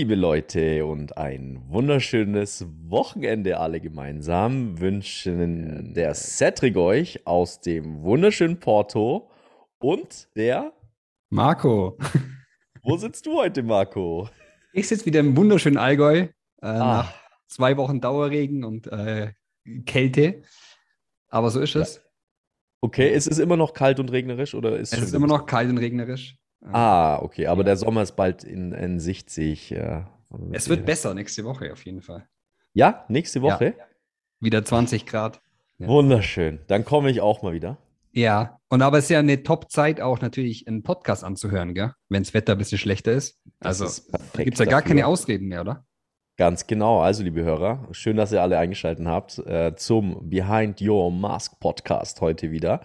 liebe Leute, und ein wunderschönes Wochenende alle gemeinsam wünschen der Cedric euch aus dem wunderschönen Porto und der Marco. Wo sitzt du heute, Marco? Ich sitze wieder im wunderschönen Allgäu äh, Ah. nach zwei Wochen Dauerregen und äh, Kälte. Aber so ist Ja. es. Okay, ist es immer noch kalt und regnerisch oder ist Es schon ist immer noch kalt und regnerisch. Äh, Ah, okay, aber Ja. der Sommer ist bald in, in Sicht, sehe ich. Ja, Es wird besser nächste Woche auf jeden Fall. Ja, nächste Woche? Wieder 20 Grad. Ja. Wunderschön. Dann komme ich auch mal wieder. Ja, und aber es ist ja eine Top-Zeit auch natürlich einen Podcast anzuhören, gell? Wenn das Wetter ein bisschen schlechter ist. Das Also gibt es ja gar dafür. keine Ausreden mehr, oder? Ganz genau. Also, liebe Hörer, schön, dass ihr alle eingeschaltet habt äh, zum Behind Your Mask Podcast heute wieder.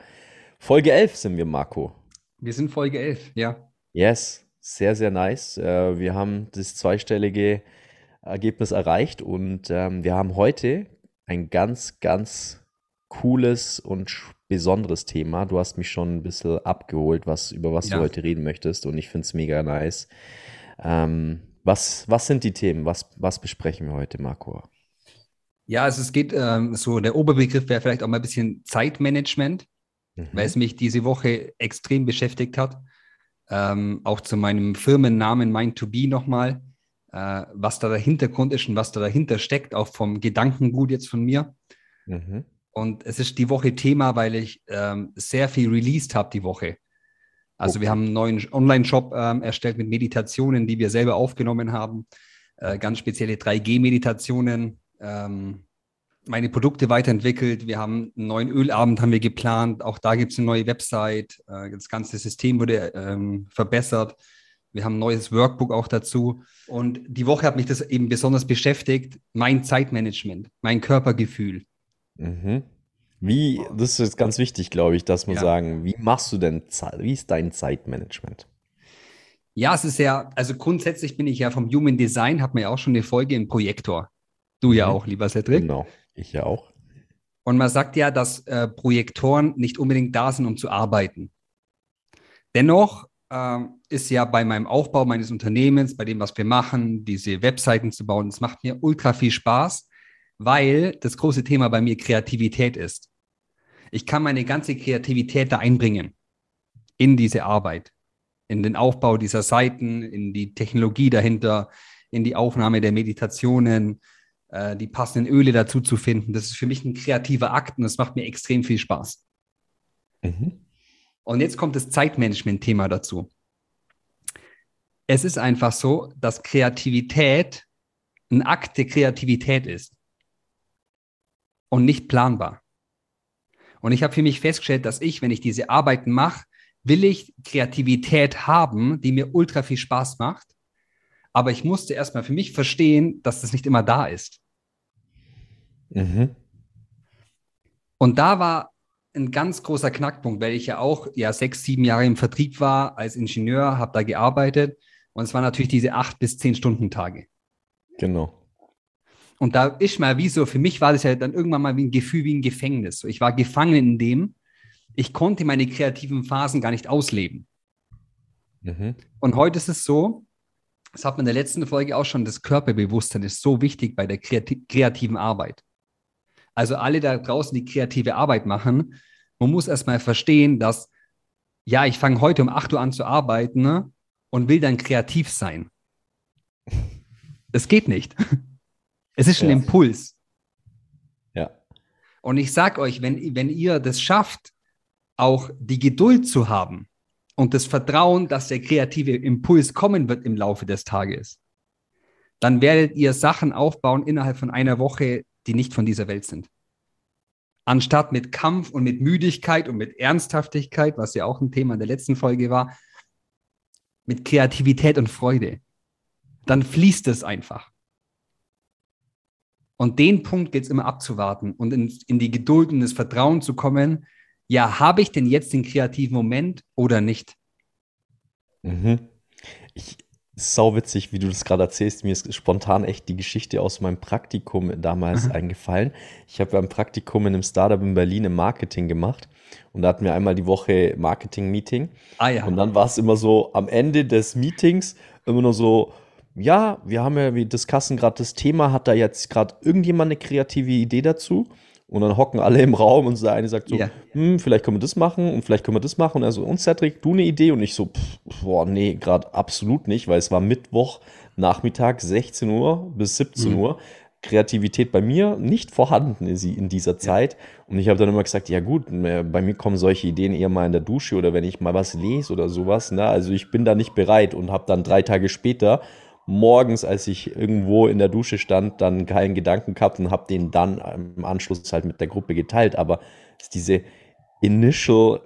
Folge 11 sind wir, Marco. Wir sind Folge 11, ja. Yes, sehr, sehr nice. Äh, wir haben das zweistellige Ergebnis erreicht und ähm, wir haben heute ein ganz, ganz cooles und besonderes Thema. Du hast mich schon ein bisschen abgeholt, was, über was du Ja. heute reden möchtest und ich finde es mega nice. Ähm, was, was sind die Themen? Was, was besprechen wir heute, Marco? Ja, also es geht ähm, so, der Oberbegriff wäre vielleicht auch mal ein bisschen Zeitmanagement. Mhm. weil es mich diese Woche extrem beschäftigt hat. Ähm, auch zu meinem Firmennamen Mind2Be nochmal, äh, was da der Hintergrund ist und was da dahinter steckt, auch vom Gedankengut jetzt von mir. Mhm. Und es ist die Woche Thema, weil ich ähm, sehr viel released habe die Woche. Also wir Okay. haben einen neuen Online-Shop ähm, erstellt mit Meditationen, die wir selber aufgenommen haben. Äh, ganz spezielle 3G-Meditationen. Ähm, meine Produkte weiterentwickelt. Wir haben einen neuen Ölabend haben wir geplant. Auch da gibt es eine neue Website. Äh, das ganze System wurde ähm, verbessert. Wir haben ein neues Workbook auch dazu. Und die Woche hat mich das eben besonders beschäftigt. Mein Zeitmanagement, mein Körpergefühl. Mhm. Wie, das ist jetzt ganz wichtig, glaube ich, dass wir Ja. sagen, wie machst du denn Zeit, wie ist dein Zeitmanagement? Ja, es ist ja, also grundsätzlich bin ich ja vom Human Design, hat man ja auch schon eine Folge im Projektor. Du ja Mhm. auch, lieber Cedric. Genau, ich ja auch. Und man sagt ja, dass äh, Projektoren nicht unbedingt da sind, um zu arbeiten. Dennoch ähm, ist ja bei meinem Aufbau meines Unternehmens, bei dem, was wir machen, diese Webseiten zu bauen, es macht mir ultra viel Spaß, weil das große Thema bei mir Kreativität ist. Ich kann meine ganze Kreativität da einbringen in diese Arbeit, in den Aufbau dieser Seiten, in die Technologie dahinter, in die Aufnahme der Meditationen, äh, die passenden Öle dazu zu finden. Das ist für mich ein kreativer Akt und das macht mir extrem viel Spaß. Mhm. Und jetzt kommt das Zeitmanagement-Thema dazu. Es ist einfach so, dass Kreativität ein Akt der Kreativität ist und nicht planbar. Und ich habe für mich festgestellt, dass ich, wenn ich diese Arbeiten mache, will ich Kreativität haben, die mir ultra viel Spaß macht. Aber ich musste erstmal für mich verstehen, dass das nicht immer da ist. Mhm. Und da war ein ganz großer Knackpunkt, weil ich ja auch ja sechs, sieben Jahre im Vertrieb war als Ingenieur, habe da gearbeitet und es waren natürlich diese acht bis zehn Stunden Tage. Genau. Und da ist mal wie so, für mich war das ja dann irgendwann mal wie ein Gefühl wie ein Gefängnis. Ich war gefangen in dem, ich konnte meine kreativen Phasen gar nicht ausleben. Mhm. Und heute ist es so, das hat man in der letzten Folge auch schon, das Körperbewusstsein ist so wichtig bei der kreati kreativen Arbeit. Also alle da draußen, die kreative Arbeit machen, man muss erstmal verstehen, dass, ja, ich fange heute um 8 Uhr an zu arbeiten ne, und will dann kreativ sein. Das geht nicht. Es ist ein Ja. Impuls. Ja. Und ich sag euch, wenn, wenn ihr das schafft, auch die Geduld zu haben und das Vertrauen, dass der kreative Impuls kommen wird im Laufe des Tages, dann werdet ihr Sachen aufbauen innerhalb von einer Woche, die nicht von dieser Welt sind. Anstatt mit Kampf und mit Müdigkeit und mit Ernsthaftigkeit, was ja auch ein Thema in der letzten Folge war, mit Kreativität und Freude. Dann fließt es einfach. Und den Punkt gilt es immer abzuwarten und in, in die Geduld und das Vertrauen zu kommen. Ja, habe ich denn jetzt den kreativen Moment oder nicht? Mhm. Ich, sau witzig, wie du das gerade erzählst. Mir ist spontan echt die Geschichte aus meinem Praktikum damals Mhm. eingefallen. Ich habe beim Praktikum in einem Startup in Berlin im Marketing gemacht und da hatten wir einmal die Woche Marketing-Meeting. Ah ja. Und dann war es immer so am Ende des Meetings immer nur so, ja, wir haben ja, wir discussen gerade das Thema, hat da jetzt gerade irgendjemand eine kreative Idee dazu? Und dann hocken alle im Raum und der eine sagt so, Ja. hm, vielleicht können wir das machen und vielleicht können wir das machen. Und er so, und Cedric, du eine Idee? Und ich so, pff, boah, nee, gerade absolut nicht, weil es war Mittwoch, Nachmittag, 16 Uhr bis 17 Mhm. Uhr. Kreativität bei mir nicht vorhanden ist sie in dieser Zeit. Und ich habe dann immer gesagt, ja gut, äh, bei mir kommen solche Ideen eher mal in der Dusche oder wenn ich mal was lese oder sowas. Ne? Also ich bin da nicht bereit und habe dann drei Tage später morgens, als ich irgendwo in der Dusche stand, dann keinen Gedanken gehabt und habe den dann im Anschluss halt mit der Gruppe geteilt. Aber es ist diese Initial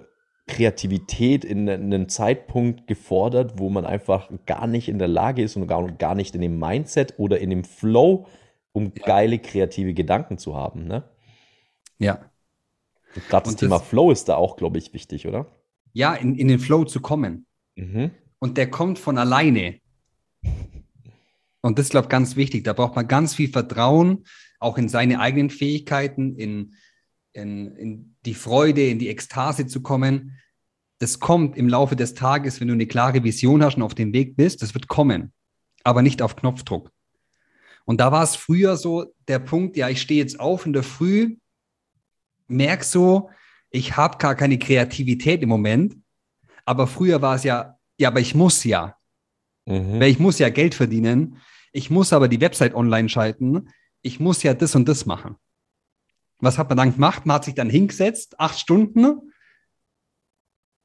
Kreativität in einem Zeitpunkt gefordert, wo man einfach gar nicht in der Lage ist und gar, gar nicht in dem Mindset oder in dem Flow, um Ja. geile kreative Gedanken zu haben. Ne? Ja. Gerade das Und Thema das- Flow ist da auch, glaube ich, wichtig, oder? Ja, in, in den Flow zu kommen. Mhm. Und der kommt von alleine. Und das ist, glaube ich, ganz wichtig. Da braucht man ganz viel Vertrauen, auch in seine eigenen Fähigkeiten, in, in, in die Freude, in die Ekstase zu kommen. Das kommt im Laufe des Tages, wenn du eine klare Vision hast und auf dem Weg bist. Das wird kommen, aber nicht auf Knopfdruck. Und da war es früher so der Punkt, ja, ich stehe jetzt auf in der Früh, merk so, ich habe gar keine Kreativität im Moment. Aber früher war es ja, ja, aber ich muss ja. Mhm. Weil ich muss ja Geld verdienen. Ich muss aber die Website online schalten. Ich muss ja das und das machen. Was hat man dann gemacht? Man hat sich dann hingesetzt, acht Stunden.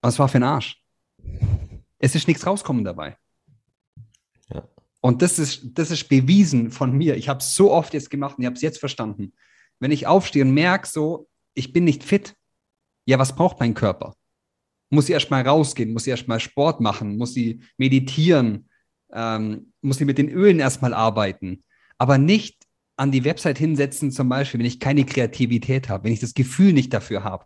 Was war für ein Arsch? Es ist nichts rauskommen dabei. Ja. Und das ist, das ist bewiesen von mir. Ich habe es so oft jetzt gemacht und ich habe es jetzt verstanden. Wenn ich aufstehe und merke, so, ich bin nicht fit, ja, was braucht mein Körper? Muss ich erstmal rausgehen, muss ich erstmal Sport machen, muss ich meditieren, ähm, muss ich mit den Ölen erstmal arbeiten, aber nicht an die Website hinsetzen, zum Beispiel, wenn ich keine Kreativität habe, wenn ich das Gefühl nicht dafür habe.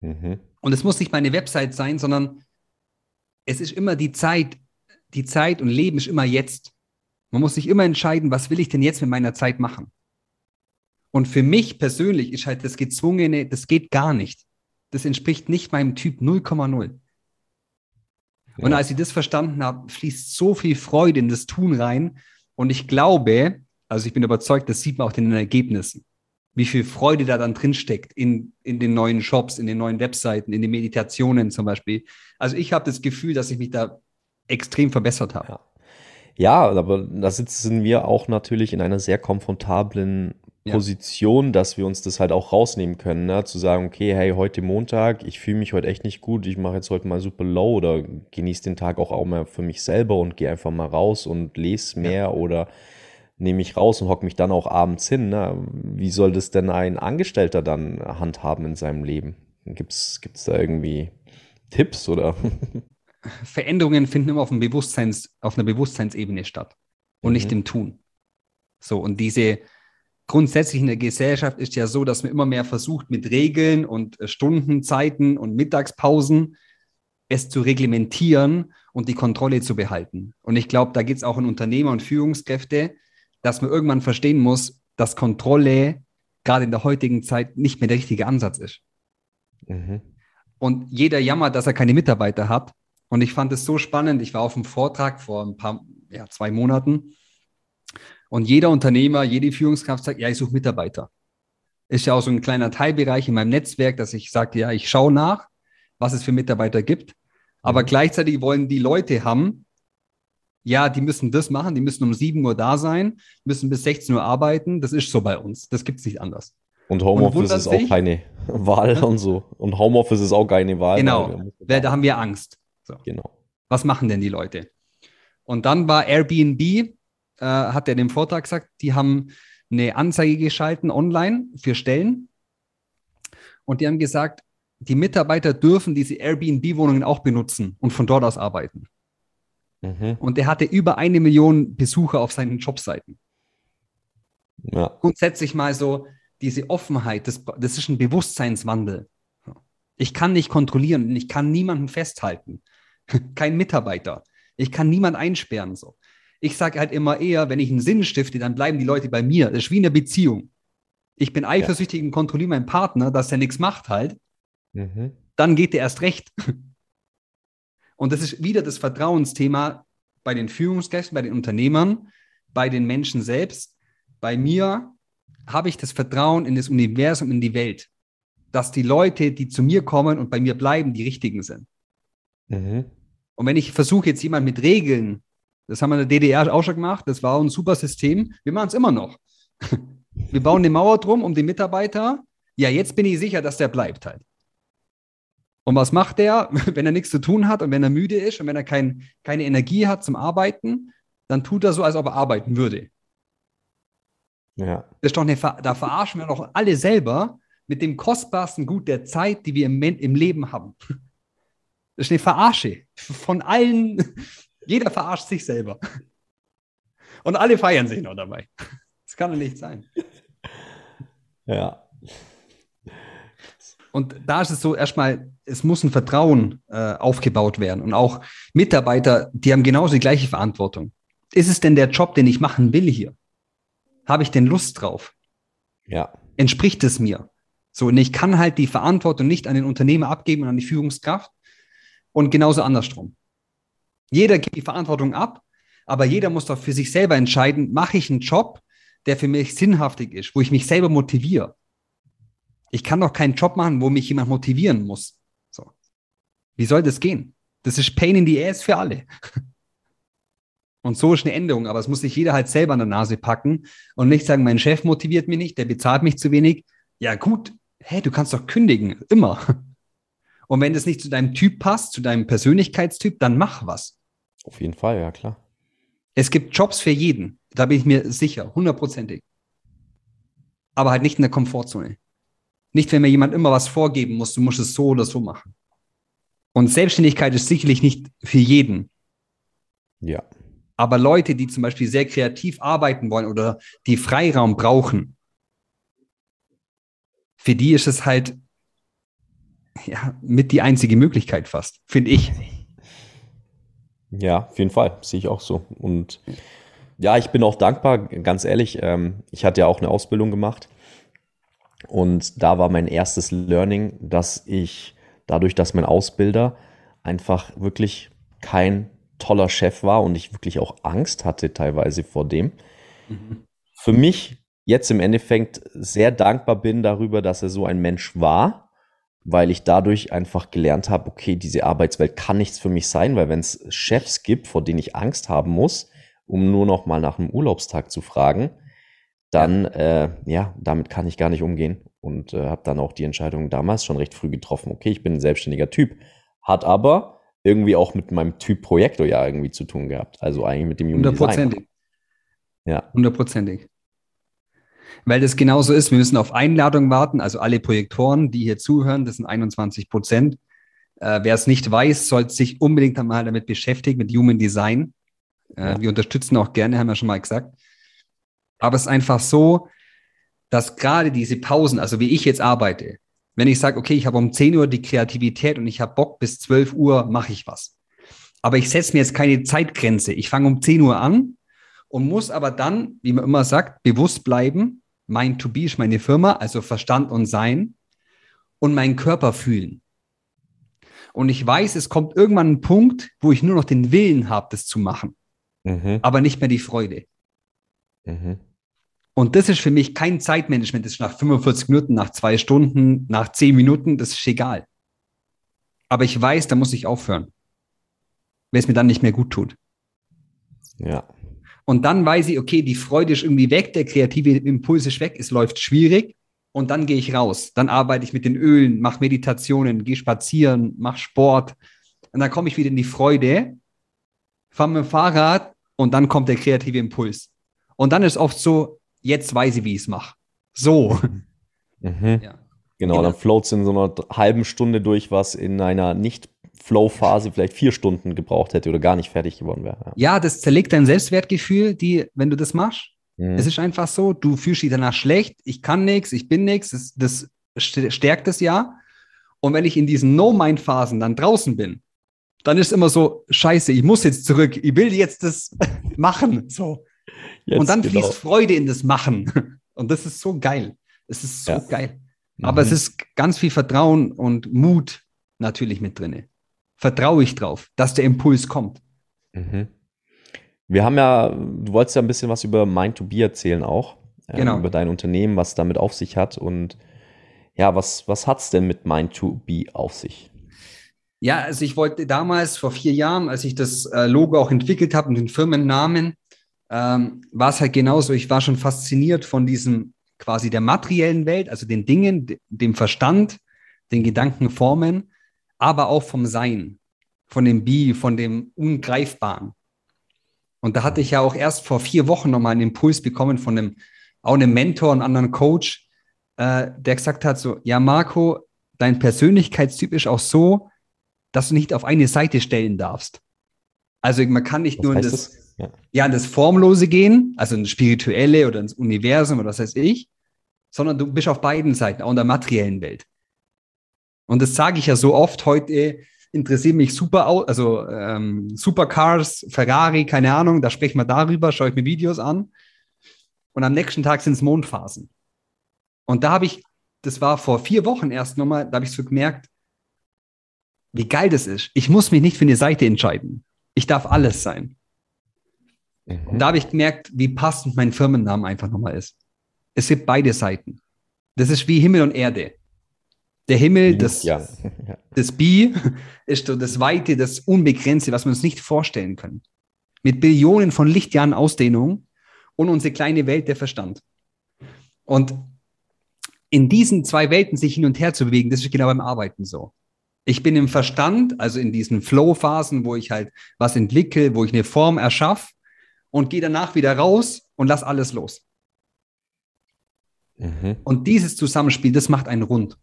Mhm. Und es muss nicht meine Website sein, sondern es ist immer die Zeit, die Zeit und Leben ist immer jetzt. Man muss sich immer entscheiden, was will ich denn jetzt mit meiner Zeit machen? Und für mich persönlich ist halt das Gezwungene, das geht gar nicht. Das entspricht nicht meinem Typ 0,0. Und Ja. als ich das verstanden habe, fließt so viel Freude in das Tun rein. Und ich glaube, also ich bin überzeugt, das sieht man auch in den Ergebnissen, wie viel Freude da dann drin steckt in, in den neuen Shops, in den neuen Webseiten, in den Meditationen zum Beispiel. Also ich habe das Gefühl, dass ich mich da extrem verbessert habe. Ja. Ja, aber da sitzen wir auch natürlich in einer sehr komfortablen Ja. Position, dass wir uns das halt auch rausnehmen können, ne? Zu sagen, okay, hey, heute Montag, ich fühle mich heute echt nicht gut, ich mache jetzt heute mal super low oder genieße den Tag auch, auch mal für mich selber und gehe einfach mal raus und lese mehr oder nehme mich raus und hocke mich dann auch abends hin. Ne? Wie soll das denn ein Angestellter dann handhaben in seinem Leben? Gibt's, gibt's da irgendwie Tipps oder? Veränderungen finden immer auf, dem Bewusstseins, auf einer Bewusstseinsebene statt und nicht Mhm. im Tun. So, und diese grundsätzlich in der Gesellschaft ist ja so, dass man immer mehr versucht, mit Regeln und äh, Stundenzeiten und Mittagspausen es zu reglementieren und die Kontrolle zu behalten. Und ich glaube, da geht es auch an Unternehmer und Führungskräfte, dass man irgendwann verstehen muss, dass Kontrolle gerade in der heutigen Zeit nicht mehr der richtige Ansatz ist. Mhm. Und jeder jammert, dass er keine Mitarbeiter hat. Und ich fand es so spannend. Ich war auf einem Vortrag vor ein paar, ja, zwei Monaten. Und jeder Unternehmer, jede Führungskraft sagt, ja, ich suche Mitarbeiter. Ist ja auch so ein kleiner Teilbereich in meinem Netzwerk, dass ich sage, ja, ich schaue nach, was es für Mitarbeiter gibt. Aber Mhm. gleichzeitig wollen die Leute haben, ja, die müssen das machen, die müssen um 7 Uhr da sein, müssen bis 16 Uhr arbeiten. Das ist so bei uns. Das gibt es nicht anders. Und Homeoffice ist auch keine Wahl und so. Und Homeoffice ist auch keine Wahl. Genau. da haben wir Angst. So. Genau. was machen denn die Leute? Und dann war Airbnb, äh, hat er in dem Vortrag gesagt, die haben eine Anzeige geschalten online für Stellen. Und die haben gesagt, die Mitarbeiter dürfen diese Airbnb-Wohnungen auch benutzen und von dort aus arbeiten. Mhm. Und er hatte über eine Million Besucher auf seinen Jobseiten. Ja. Grundsätzlich mal so diese Offenheit, das, das ist ein Bewusstseinswandel. Ich kann nicht kontrollieren und ich kann niemanden festhalten. Kein Mitarbeiter. Ich kann niemanden einsperren. So. Ich sage halt immer eher, wenn ich einen Sinn stifte, dann bleiben die Leute bei mir. Das ist wie eine Beziehung. Ich bin eifersüchtig und kontrolliere meinen Partner, dass er nichts macht halt. Mhm. Dann geht der erst recht. Und das ist wieder das Vertrauensthema. bei den Führungskräften, bei den Unternehmern, bei den Menschen selbst. Bei mir habe ich das Vertrauen in das Universum, in die Welt, dass die Leute, die zu mir kommen und bei mir bleiben, die richtigen sind. Mhm. Und wenn ich versuche jetzt jemand mit Regeln, das haben wir in der DDR auch schon gemacht, das war ein super System, wir machen es immer noch. Wir bauen eine Mauer drum um den Mitarbeiter. Ja, jetzt bin ich sicher, dass der bleibt halt. Und was macht der, wenn er nichts zu tun hat und wenn er müde ist und wenn er kein, keine Energie hat zum Arbeiten, dann tut er so, als ob er arbeiten würde. Ja. Das ist doch eine, da verarschen wir doch alle selber mit dem kostbarsten Gut der Zeit, die wir im, im Leben haben. Das ist eine Verarsche von allen. Jeder verarscht sich selber. Und alle feiern sich noch dabei. Das kann doch nicht sein. Ja. Und da ist es so, erstmal, es muss ein Vertrauen äh, aufgebaut werden. Und auch Mitarbeiter, die haben genauso die gleiche Verantwortung. Ist es denn der Job, den ich machen will hier? Habe ich denn Lust drauf? Ja. Entspricht es mir? So, und ich kann halt die Verantwortung nicht an den Unternehmer abgeben und an die Führungskraft und genauso andersrum. Jeder gibt die Verantwortung ab, aber jeder muss doch für sich selber entscheiden, mache ich einen Job, der für mich sinnhaftig ist, wo ich mich selber motiviere. Ich kann doch keinen Job machen, wo mich jemand motivieren muss. So. Wie soll das gehen? Das ist Pain in the ass für alle. Und so ist eine Änderung, aber es muss sich jeder halt selber an der Nase packen und nicht sagen, mein Chef motiviert mich nicht, der bezahlt mich zu wenig. Ja, gut, hey, du kannst doch kündigen, immer. Und wenn das nicht zu deinem Typ passt, zu deinem Persönlichkeitstyp, dann mach was. Auf jeden Fall, ja klar. Es gibt Jobs für jeden. Da bin ich mir sicher, hundertprozentig. Aber halt nicht in der Komfortzone. Nicht, wenn mir jemand immer was vorgeben muss, du musst es so oder so machen. Und Selbstständigkeit ist sicherlich nicht für jeden. Ja. Aber Leute, die zum Beispiel sehr kreativ arbeiten wollen oder die Freiraum brauchen, für die ist es halt ja, mit die einzige Möglichkeit fast, finde ich. Ja, auf jeden Fall, sehe ich auch so. Und ja, ich bin auch dankbar, ganz ehrlich. Ähm, ich hatte ja auch eine Ausbildung gemacht und da war mein erstes Learning, dass ich dadurch, dass mein Ausbilder einfach wirklich kein toller Chef war und ich wirklich auch Angst hatte teilweise vor dem, mhm. für mich jetzt im Endeffekt sehr dankbar bin darüber, dass er so ein Mensch war, weil ich dadurch einfach gelernt habe, okay, diese Arbeitswelt kann nichts für mich sein, weil wenn es Chefs gibt, vor denen ich Angst haben muss, um nur noch mal nach einem Urlaubstag zu fragen, dann äh, ja, damit kann ich gar nicht umgehen und äh, habe dann auch die Entscheidung damals schon recht früh getroffen. Okay, ich bin ein selbstständiger Typ, hat aber irgendwie auch mit meinem Typ Projektor ja irgendwie zu tun gehabt. Also eigentlich mit dem Human Hundertprozentig. Ja. Hundertprozentig weil das genauso ist. Wir müssen auf Einladung warten. Also alle Projektoren, die hier zuhören, das sind 21 Prozent. Äh, wer es nicht weiß, sollte sich unbedingt einmal damit beschäftigen, mit Human Design. Äh, wir unterstützen auch gerne, haben wir schon mal gesagt. Aber es ist einfach so, dass gerade diese Pausen, also wie ich jetzt arbeite, wenn ich sage, okay, ich habe um 10 Uhr die Kreativität und ich habe Bock, bis 12 Uhr mache ich was. Aber ich setze mir jetzt keine Zeitgrenze. Ich fange um 10 Uhr an und muss aber dann, wie man immer sagt, bewusst bleiben, mein To Be ist meine Firma, also Verstand und Sein und meinen Körper fühlen. Und ich weiß, es kommt irgendwann ein Punkt, wo ich nur noch den Willen habe, das zu machen, mhm. aber nicht mehr die Freude. Mhm. Und das ist für mich kein Zeitmanagement. Das ist nach 45 Minuten, nach zwei Stunden, nach zehn Minuten, das ist egal. Aber ich weiß, da muss ich aufhören, wenn es mir dann nicht mehr gut tut. Ja. Und dann weiß ich, okay, die Freude ist irgendwie weg, der kreative Impuls ist weg, es läuft schwierig. Und dann gehe ich raus. Dann arbeite ich mit den Ölen, mache Meditationen, gehe spazieren, mache Sport. Und dann komme ich wieder in die Freude, fahre mit dem Fahrrad und dann kommt der kreative Impuls. Und dann ist oft so, jetzt weiß ich, wie ich es mache. So. Mhm. Ja. Genau, dann floats in so einer halben Stunde durch, was in einer nicht Flow-Phase vielleicht vier Stunden gebraucht hätte oder gar nicht fertig geworden wäre. Ja, das zerlegt dein Selbstwertgefühl, die, wenn du das machst. Mhm. Es ist einfach so, du fühlst dich danach schlecht, ich kann nichts, ich bin nichts, das, das stärkt es ja. Und wenn ich in diesen No-Mind-Phasen dann draußen bin, dann ist immer so, scheiße, ich muss jetzt zurück, ich will jetzt das machen. So. Jetzt, und dann genau. fließt Freude in das Machen. Und das ist so geil. Es ist so ja. geil. Aber mhm. es ist ganz viel Vertrauen und Mut natürlich mit drin vertraue ich drauf, dass der Impuls kommt. Mhm. Wir haben ja, du wolltest ja ein bisschen was über Mind2Be erzählen auch. Ähm, Genau. Über dein Unternehmen, was damit auf sich hat. Und ja, was, was hat es denn mit Mind2Be auf sich? Ja, also ich wollte damals vor vier Jahren, als ich das äh, Logo auch entwickelt habe und den Firmennamen, ähm, war es halt genauso. Ich war schon fasziniert von diesem quasi der materiellen Welt, also den Dingen, de- dem Verstand, den Gedankenformen, aber auch vom Sein, von dem Be, von dem Ungreifbaren. Und da hatte ich ja auch erst vor vier Wochen nochmal einen Impuls bekommen von einem, auch einem Mentor und anderen Coach, äh, der gesagt hat so, ja Marco, dein Persönlichkeitstyp ist auch so, dass du nicht auf eine Seite stellen darfst. Also man kann nicht Was nur in das? Ja. ja, in das Formlose gehen, also ins Spirituelle oder ins Universum oder was weiß ich, sondern du bist auf beiden Seiten, auch in der materiellen Welt. Und das sage ich ja so oft, heute interessieren mich super, also ähm, Supercars, Ferrari, keine Ahnung, da sprechen wir darüber, schaue ich mir Videos an. Und am nächsten Tag sind es Mondphasen. Und da habe ich, das war vor vier Wochen erst nochmal, da habe ich so gemerkt, wie geil das ist. Ich muss mich nicht für eine Seite entscheiden. Ich darf alles sein. Und Mhm. da habe ich gemerkt, wie passend mein Firmennamen einfach nochmal ist. Es gibt beide Seiten. Das ist wie Himmel und Erde. Der Himmel, das, ja. das Bi, ist so das Weite, das Unbegrenzte, was wir uns nicht vorstellen können. Mit Billionen von Lichtjahren Ausdehnung und unsere kleine Welt der Verstand. Und in diesen zwei Welten sich hin und her zu bewegen, das ist genau beim Arbeiten so. Ich bin im Verstand, also in diesen Flow-Phasen, wo ich halt was entwickle, wo ich eine Form erschaffe und gehe danach wieder raus und lass alles los. Mhm. Und dieses Zusammenspiel, das macht einen rund.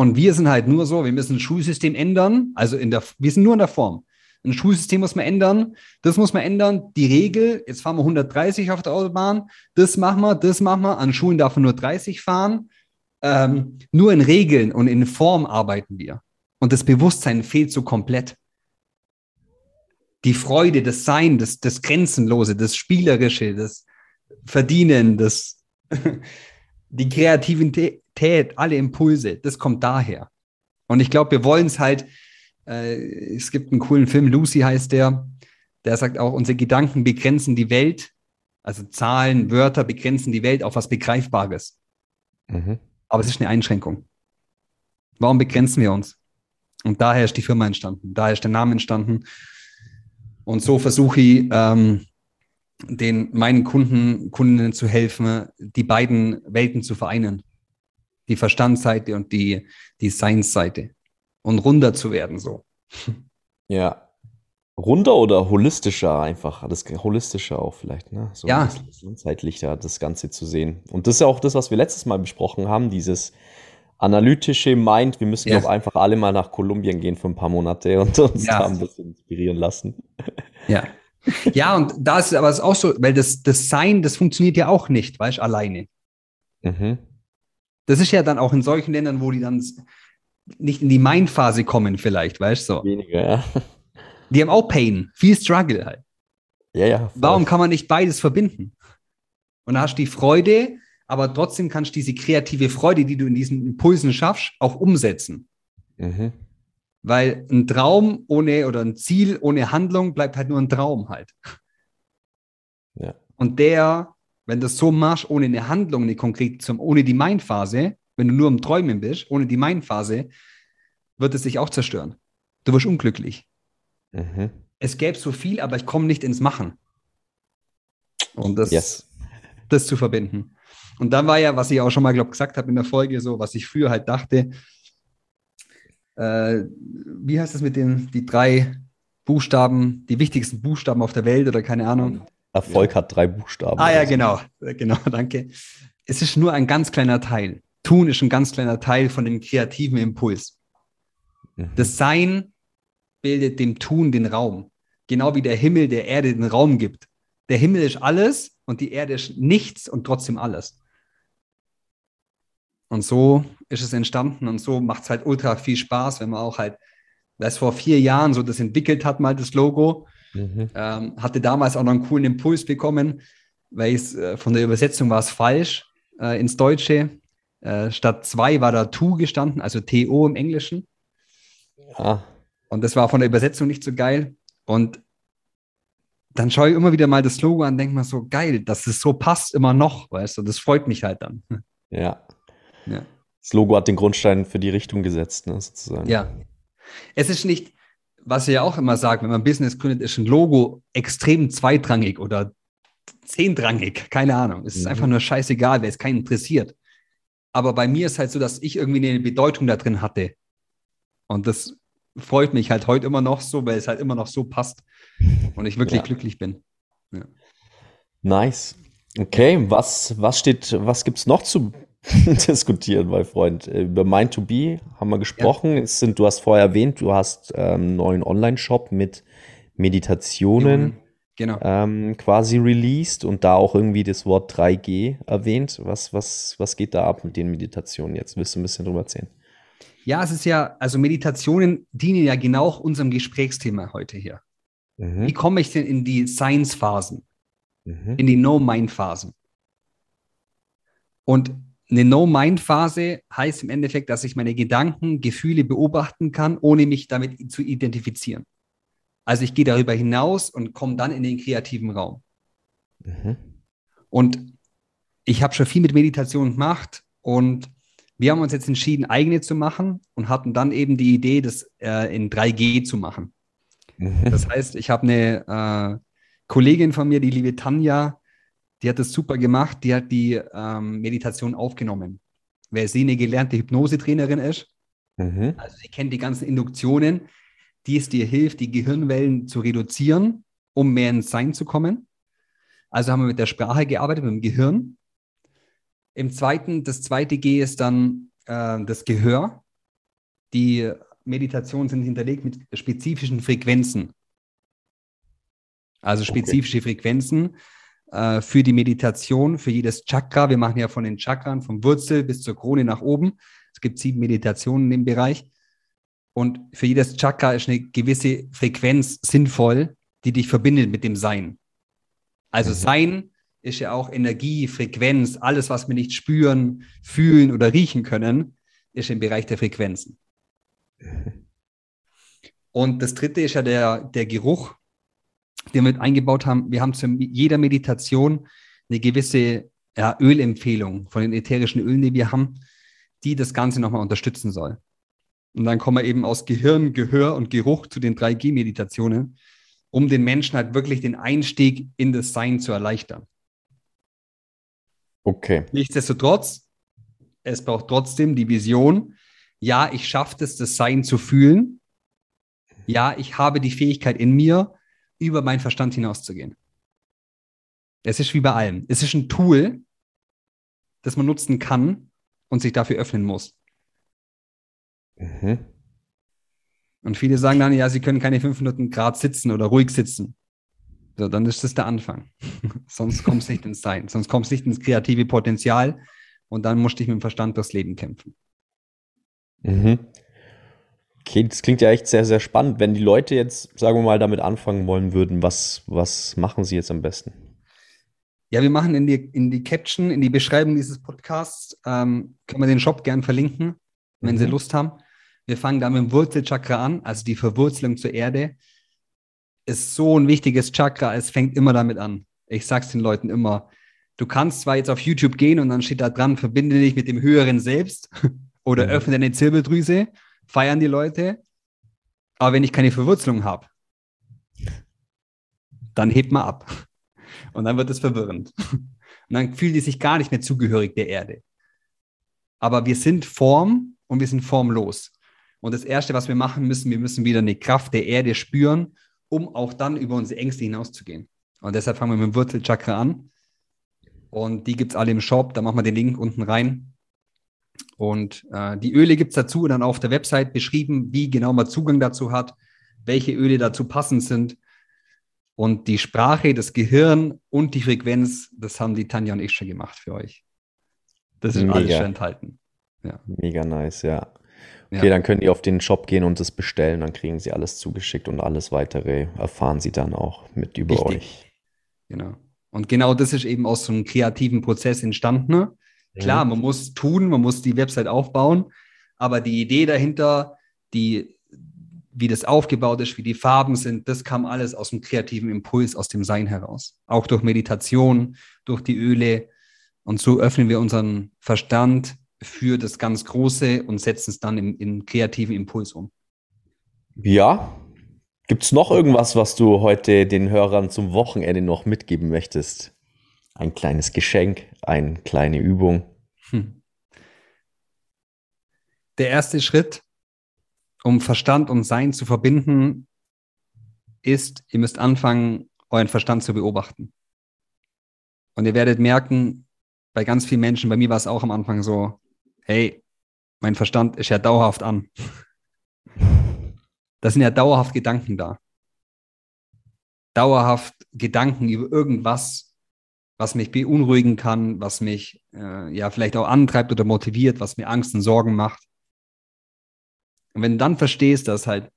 Und wir sind halt nur so, wir müssen ein Schulsystem ändern, also in der, wir sind nur in der Form. Ein Schulsystem muss man ändern, das muss man ändern. Die Regel, jetzt fahren wir 130 auf der Autobahn, das machen wir, das machen wir. An Schulen darf man nur 30 fahren. Ähm, nur in Regeln und in Form arbeiten wir. Und das Bewusstsein fehlt so komplett. Die Freude, das Sein, das, das Grenzenlose, das Spielerische, das Verdienen, das, die Kreativität, alle Impulse, das kommt daher. Und ich glaube, wir wollen es halt, äh, es gibt einen coolen Film, Lucy heißt der, der sagt auch, unsere Gedanken begrenzen die Welt, also Zahlen, Wörter begrenzen die Welt auf was Begreifbares. Mhm. Aber es ist eine Einschränkung. Warum begrenzen wir uns? Und daher ist die Firma entstanden, daher ist der Name entstanden. Und so versuche ich, ähm, den meinen Kunden, Kundinnen zu helfen, die beiden Welten zu vereinen. Die Verstandsseite und die, die Seinsseite. Und runder zu werden, so. Ja. Runder oder holistischer einfach? Das holistischer auch vielleicht, ne? So Ja. ganzheitlicher das Ganze zu sehen. Und das ist ja auch das, was wir letztes Mal besprochen haben, dieses analytische Mind. Wir müssen Ja. doch einfach alle mal nach Kolumbien gehen für ein paar Monate und uns Ja. da ein bisschen inspirieren lassen. Ja. Ja, und da ist aber es auch so, weil das, das Sein, das funktioniert ja auch nicht, weißt du, alleine. Mhm. Das ist ja dann auch in solchen Ländern, wo die dann nicht in die Mind-Phase kommen, vielleicht, weißt du, so. Weniger, ja. Die haben auch Pain, viel Struggle halt. Ja, ja. voll. Warum kann man nicht beides verbinden? Und da hast du die Freude, aber trotzdem kannst du diese kreative Freude, die du in diesen Impulsen schaffst, auch umsetzen. Mhm. Weil ein Traum ohne oder ein Ziel ohne Handlung bleibt halt nur ein Traum halt. Ja. Und der, wenn du das so machst, ohne eine Handlung, eine konkrete, ohne die Mindphase, wenn du nur im Träumen bist, ohne die Mindphase, wird es sich auch zerstören. Du wirst unglücklich. Mhm. Es gäbe so viel, aber ich komme nicht ins Machen. Und das, Yes. das zu verbinden. Und dann war ja, was ich auch schon mal, glaube gesagt habe in der Folge, so, was ich früher halt dachte, äh, wie heißt das mit den die drei Buchstaben, die wichtigsten Buchstaben auf der Welt oder keine Ahnung? Erfolg hat drei Buchstaben. Ah ja, so. genau, genau, danke. Es ist nur ein ganz kleiner Teil. Tun ist ein ganz kleiner Teil von dem kreativen Impuls. Mhm. Das Sein bildet dem Tun den Raum. Genau wie der Himmel der Erde den Raum gibt. Der Himmel ist alles und die Erde ist nichts und trotzdem alles. Und so ist es entstanden und so macht es halt ultra viel Spaß, wenn man auch halt, das vor vier Jahren so das entwickelt hat, mal das Logo. Mhm. Ähm, hatte damals auch noch einen coolen Impuls bekommen, weil es äh, von der Übersetzung war es falsch äh, ins Deutsche. Äh, statt zwei war da to gestanden, also TO im Englischen. Ah, Und das war von der Übersetzung nicht so geil. Und dann schaue ich immer wieder mal das Logo an und denke mir so, geil, dass es so passt immer noch, weißt du, das freut mich halt dann. Ja. ja. Das Logo hat den Grundstein für die Richtung gesetzt, ne, sozusagen. Ja. Es ist nicht, was ihr ja auch immer sagt, wenn man Business gründet, ist ein Logo extrem zweitrangig oder zehntrangig, keine Ahnung. Es ist mhm. einfach nur scheißegal, wer es keinen interessiert. Aber bei mir ist halt so, dass ich irgendwie eine Bedeutung da drin hatte. Und das freut mich halt heute immer noch so, weil es halt immer noch so passt und ich wirklich ja. glücklich bin. Ja. Nice. Okay, was, was steht, was gibt es noch zu diskutieren, mein Freund? Über Mind2Be haben wir gesprochen. Ja. Sind, du hast vorher erwähnt, du hast ähm, einen neuen Online-Shop mit Meditationen genau. ähm, quasi released und da auch irgendwie das Wort 3G erwähnt. Was, was, was geht da ab mit den Meditationen jetzt? Willst du ein bisschen drüber erzählen? Ja, es ist ja, also Meditationen dienen ja genau unserem Gesprächsthema heute hier. Mhm. Wie komme ich denn in die Science-Phasen, mhm. in die No-Mind-Phasen? Und eine No-Mind-Phase heißt im Endeffekt, dass ich meine Gedanken, Gefühle beobachten kann, ohne mich damit zu identifizieren. Also ich gehe darüber hinaus und komme dann in den kreativen Raum. Mhm. Und ich habe schon viel mit Meditation gemacht und wir haben uns jetzt entschieden, eigene zu machen und hatten dann eben die Idee, das äh, in 3G zu machen. Mhm. Das heißt, ich habe eine äh, Kollegin von mir, die liebe Tanja, die hat das super gemacht, die hat die ähm, Meditation aufgenommen. Wer sie eine gelernte Hypnosetrainerin ist, mhm. also sie kennt die ganzen Induktionen, die es dir hilft, die Gehirnwellen zu reduzieren, um mehr ins Sein zu kommen. Also haben wir mit der Sprache gearbeitet, mit dem Gehirn. Im zweiten, das zweite G ist dann äh, das Gehör. Die Meditationen sind hinterlegt mit spezifischen Frequenzen. Also spezifische okay. Frequenzen äh, für die Meditation, für jedes Chakra. Wir machen ja von den Chakran, vom Wurzel bis zur Krone nach oben. Es gibt sieben Meditationen in dem Bereich. Und für jedes Chakra ist eine gewisse Frequenz sinnvoll, die dich verbindet mit dem Sein. Also mhm. Sein ist ja auch Energie, Frequenz, alles, was wir nicht spüren, fühlen oder riechen können, ist im Bereich der Frequenzen. Und das dritte ist ja der, der Geruch, den wir eingebaut haben. Wir haben zu jeder Meditation eine gewisse ja, Ölempfehlung von den ätherischen Ölen, die wir haben, die das Ganze nochmal unterstützen soll. Und dann kommen wir eben aus Gehirn, Gehör und Geruch zu den 3G-Meditationen, um den Menschen halt wirklich den Einstieg in das Sein zu erleichtern. Okay. Nichtsdestotrotz, es braucht trotzdem die Vision, ja, ich schaffe es, das Sein zu fühlen. Ja, ich habe die Fähigkeit in mir, über meinen Verstand hinauszugehen. Es ist wie bei allem. Es ist ein Tool, das man nutzen kann und sich dafür öffnen muss. Mhm. Und viele sagen dann, ja, sie können keine fünf Minuten Grad sitzen oder ruhig sitzen. So, dann ist das der Anfang. sonst kommst du nicht ins Sein, sonst kommst du nicht ins kreative Potenzial und dann musst du dich mit dem Verstand durchs Leben kämpfen. Mhm. Okay, das klingt ja echt sehr, sehr spannend. Wenn die Leute jetzt, sagen wir mal, damit anfangen wollen würden, was, was machen sie jetzt am besten? Ja, wir machen in die, in die Caption, in die Beschreibung dieses Podcasts, ähm, können wir den Shop gern verlinken, wenn mhm. sie Lust haben. Wir fangen da mit dem Wurzelchakra an, also die Verwurzelung zur Erde. Ist so ein wichtiges Chakra, es fängt immer damit an. Ich sag's den Leuten immer. Du kannst zwar jetzt auf YouTube gehen und dann steht da dran, verbinde dich mit dem höheren Selbst. oder mhm. öffne deine Zirbeldrüse, feiern die Leute. Aber wenn ich keine Verwurzelung habe, dann hebt man ab. Und dann wird es verwirrend. Und dann fühlen die sich gar nicht mehr zugehörig der Erde. Aber wir sind Form und wir sind formlos. Und das Erste, was wir machen müssen, wir müssen wieder eine Kraft der Erde spüren, um auch dann über unsere Ängste hinauszugehen. Und deshalb fangen wir mit dem Wurzelchakra an. Und die gibt es alle im Shop. Da machen wir den Link unten rein. Und äh, die Öle gibt es dazu dann auf der Website beschrieben, wie genau man Zugang dazu hat, welche Öle dazu passend sind. Und die Sprache, das Gehirn und die Frequenz, das haben die Tanja und ich schon gemacht für euch. Das ist Mega. alles schon enthalten. Ja. Mega nice, ja. Okay, ja. dann können die auf den Shop gehen und das bestellen, dann kriegen sie alles zugeschickt und alles weitere erfahren sie dann auch mit über Richtig. euch. Genau. Und genau das ist eben aus so einem kreativen Prozess entstanden. Klar, man muss tun, man muss die Website aufbauen, aber die Idee dahinter, die, wie das aufgebaut ist, wie die Farben sind, das kam alles aus dem kreativen Impuls, aus dem Sein heraus. Auch durch Meditation, durch die Öle. Und so öffnen wir unseren Verstand für das ganz Große und setzen es dann im, im kreativen Impuls um. Ja. Gibt es noch irgendwas, was du heute den Hörern zum Wochenende noch mitgeben möchtest? Ein kleines Geschenk, eine kleine Übung. Hm. Der erste Schritt, um Verstand und Sein zu verbinden, ist, ihr müsst anfangen, euren Verstand zu beobachten. Und ihr werdet merken, bei ganz vielen Menschen, bei mir war es auch am Anfang so, hey, mein Verstand ist ja dauerhaft an. Da sind ja dauerhaft Gedanken da. Dauerhaft Gedanken über irgendwas, was mich beunruhigen kann, was mich äh, ja vielleicht auch antreibt oder motiviert, was mir Angst und Sorgen macht. Und wenn du dann verstehst, dass halt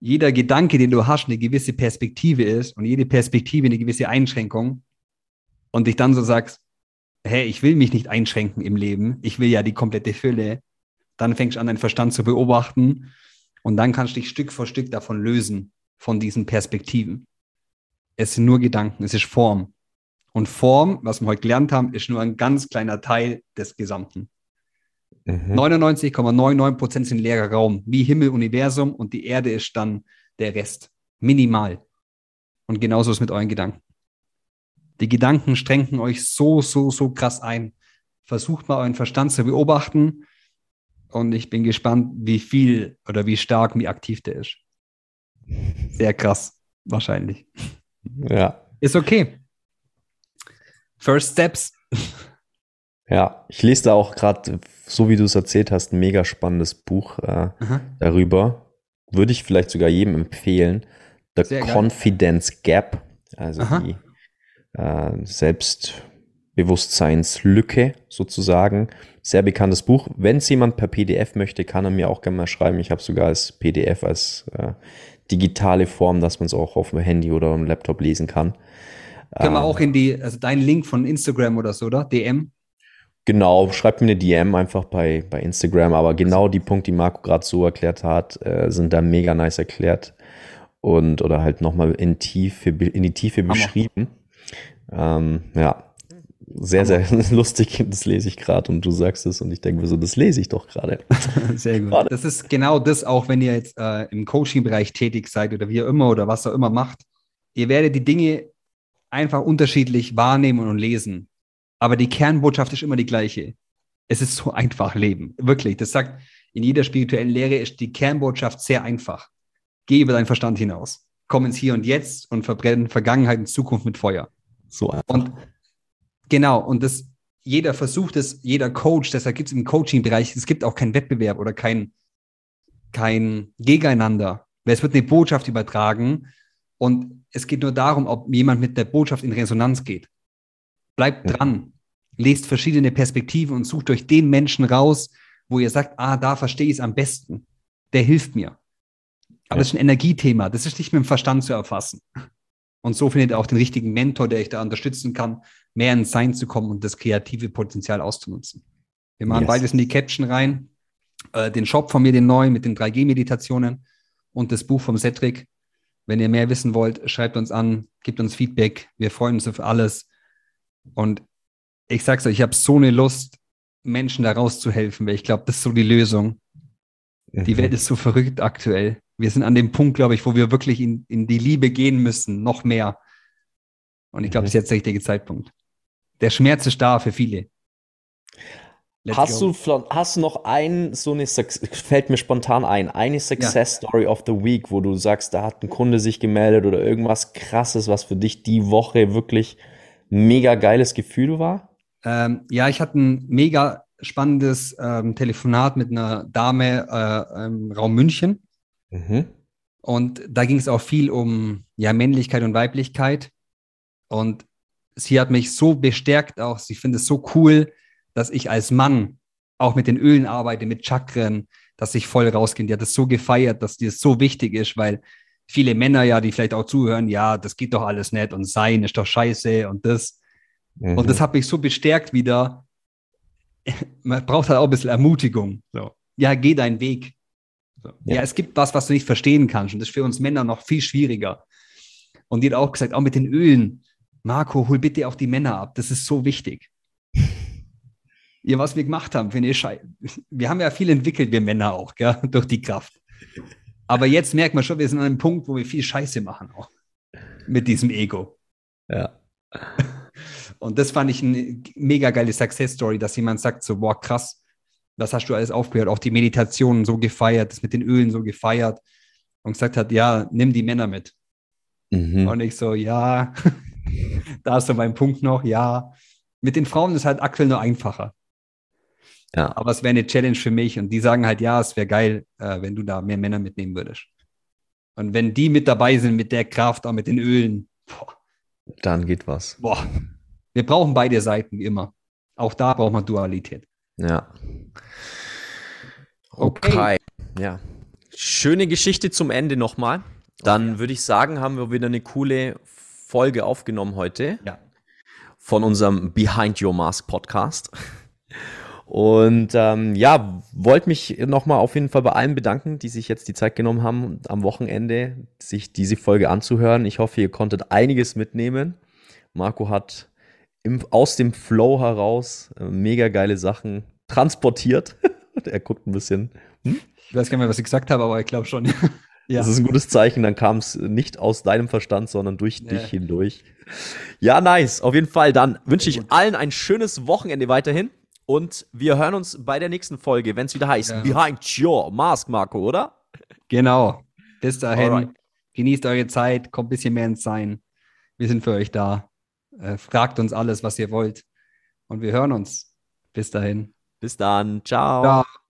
jeder Gedanke, den du hast, eine gewisse Perspektive ist und jede Perspektive eine gewisse Einschränkung und dich dann so sagst, hey, ich will mich nicht einschränken im Leben, ich will ja die komplette Fülle, dann fängst du an, deinen Verstand zu beobachten und dann kannst du dich Stück für Stück davon lösen, von diesen Perspektiven. Es sind nur Gedanken, es ist Form. Und Form, was wir heute gelernt haben, ist nur ein ganz kleiner Teil des Gesamten. Mhm. 99,99 Prozent sind leerer Raum, wie Himmel, Universum und die Erde ist dann der Rest. Minimal. Und genauso ist es mit euren Gedanken. Die Gedanken strengen euch so, so, so krass ein. Versucht mal euren Verstand zu beobachten und ich bin gespannt, wie viel oder wie stark, wie aktiv der ist. Sehr krass, wahrscheinlich. Ja. Ist okay. First Steps. Ja, ich lese da auch gerade, so wie du es erzählt hast, ein mega spannendes Buch äh, darüber. Würde ich vielleicht sogar jedem empfehlen. The Sehr Confidence geil. Gap, also Aha. die äh, Selbstbewusstseinslücke sozusagen. Sehr bekanntes Buch. Wenn es jemand per PDF möchte, kann er mir auch gerne mal schreiben. Ich habe sogar als PDF, als äh, digitale Form, dass man es auch auf dem Handy oder am Laptop lesen kann. Können wir ähm, auch in die, also deinen Link von Instagram oder so, oder? DM? Genau, schreibt mir eine DM einfach bei, bei Instagram, aber genau die Punkte, die Marco gerade so erklärt hat, äh, sind da mega nice erklärt und oder halt nochmal in, Tiefe, in die Tiefe beschrieben. Ähm, ja, sehr, sehr lustig, das lese ich gerade und du sagst es und ich denke mir so, das lese ich doch gerade. Sehr gut. Grade. Das ist genau das, auch wenn ihr jetzt äh, im Coaching-Bereich tätig seid oder wie ihr immer oder was auch immer macht. Ihr werdet die Dinge einfach unterschiedlich wahrnehmen und lesen. Aber die Kernbotschaft ist immer die gleiche. Es ist so einfach Leben. Wirklich. Das sagt, in jeder spirituellen Lehre ist die Kernbotschaft sehr einfach. Geh über deinen Verstand hinaus. Komm ins Hier und Jetzt und verbrennen Vergangenheit und Zukunft mit Feuer. So einfach. Und genau, und das, jeder versucht es, jeder Coach, deshalb gibt es im Coaching-Bereich, es gibt auch keinen Wettbewerb oder kein, kein Gegeneinander. Es wird eine Botschaft übertragen und es geht nur darum, ob jemand mit der Botschaft in Resonanz geht. Bleibt dran, lest verschiedene Perspektiven und sucht euch den Menschen raus, wo ihr sagt, ah, da verstehe ich es am besten. Der hilft mir. Aber ja. das ist ein Energiethema, das ist nicht mit dem Verstand zu erfassen. Und so findet ihr auch den richtigen Mentor, der euch da unterstützen kann, mehr ins Sein zu kommen und das kreative Potenzial auszunutzen. Wir machen yes. beides in die Caption rein. Äh, den Shop von mir, den neuen mit den 3G-Meditationen und das Buch vom Cedric. Wenn ihr mehr wissen wollt, schreibt uns an, gebt uns Feedback. Wir freuen uns auf alles. Und ich sag's euch, ich habe so eine Lust, Menschen da rauszuhelfen, weil ich glaube, das ist so die Lösung. Mhm. Die Welt ist so verrückt aktuell. Wir sind an dem Punkt, glaube ich, wo wir wirklich in, in die Liebe gehen müssen, noch mehr. Und ich glaube, mhm. das ist jetzt der richtige Zeitpunkt. Der Schmerz ist da für viele. Hast du, hast noch ein, so eine, fällt mir spontan ein, eine Success ja. Story of the Week, wo du sagst, da hat ein Kunde sich gemeldet oder irgendwas krasses, was für dich die Woche wirklich mega geiles Gefühl war? Ähm, ja, ich hatte ein mega spannendes ähm, Telefonat mit einer Dame äh, im Raum München. Mhm. Und da ging es auch viel um ja, Männlichkeit und Weiblichkeit. Und sie hat mich so bestärkt auch, sie findet es so cool, dass ich als Mann auch mit den Ölen arbeite, mit Chakren, dass ich voll rausgehe. Die hat es so gefeiert, dass dir es so wichtig ist, weil viele Männer ja, die vielleicht auch zuhören, ja, das geht doch alles nicht und sein ist doch scheiße und das. Mhm. Und das hat mich so bestärkt wieder. Man braucht halt auch ein bisschen Ermutigung. So. Ja, geh deinen Weg. So. Ja. ja. es gibt was, was du nicht verstehen kannst. Und das ist für uns Männer noch viel schwieriger. Und die hat auch gesagt, auch mit den Ölen, Marco, hol bitte auch die Männer ab. Das ist so wichtig. ja, was wir gemacht haben, finde ich scheiße. Wir haben ja viel entwickelt, wir Männer auch, gell? durch die Kraft. Aber jetzt merkt man schon, wir sind an einem Punkt, wo wir viel Scheiße machen auch. Mit diesem Ego. Ja. Und das fand ich eine mega geile Success Story, dass jemand sagt so, boah, krass, was hast du alles aufgehört? Auch die Meditationen so gefeiert, das mit den Ölen so gefeiert und gesagt hat, ja, nimm die Männer mit. Mhm. Und ich so, ja, da ist so mein Punkt noch, ja. Mit den Frauen ist halt aktuell nur einfacher. Ja. Aber es wäre eine Challenge für mich und die sagen halt, ja, es wäre geil, äh, wenn du da mehr Männer mitnehmen würdest. Und wenn die mit dabei sind, mit der Kraft, auch mit den Ölen, boah. Dann geht was. Boah. Wir brauchen beide Seiten, wie immer. Auch da braucht man Dualität. Ja. Okay. okay. Ja. Schöne Geschichte zum Ende nochmal. Dann okay. würde ich sagen, haben wir wieder eine coole Folge aufgenommen heute. Ja. Von unserem Behind Your Mask Podcast. Und ähm, ja, wollte mich nochmal auf jeden Fall bei allen bedanken, die sich jetzt die Zeit genommen haben, am Wochenende sich diese Folge anzuhören. Ich hoffe, ihr konntet einiges mitnehmen. Marco hat im, aus dem Flow heraus äh, mega geile Sachen transportiert. er guckt ein bisschen. Hm? Ich weiß gar nicht mehr, was ich gesagt habe, aber ich glaube schon. ja. Das ist ein gutes Zeichen, dann kam es nicht aus deinem Verstand, sondern durch nee. dich hindurch. Ja, nice. Auf jeden Fall. Dann wünsche ich allen ein schönes Wochenende weiterhin. Und wir hören uns bei der nächsten Folge, wenn es wieder heißt ja. Behind Your Mask, Marco, oder? Genau. Bis dahin. Alright. Genießt eure Zeit, kommt ein bisschen mehr ins Sein. Wir sind für euch da. Äh, fragt uns alles, was ihr wollt. Und wir hören uns. Bis dahin. Bis dann. Ciao. Ciao.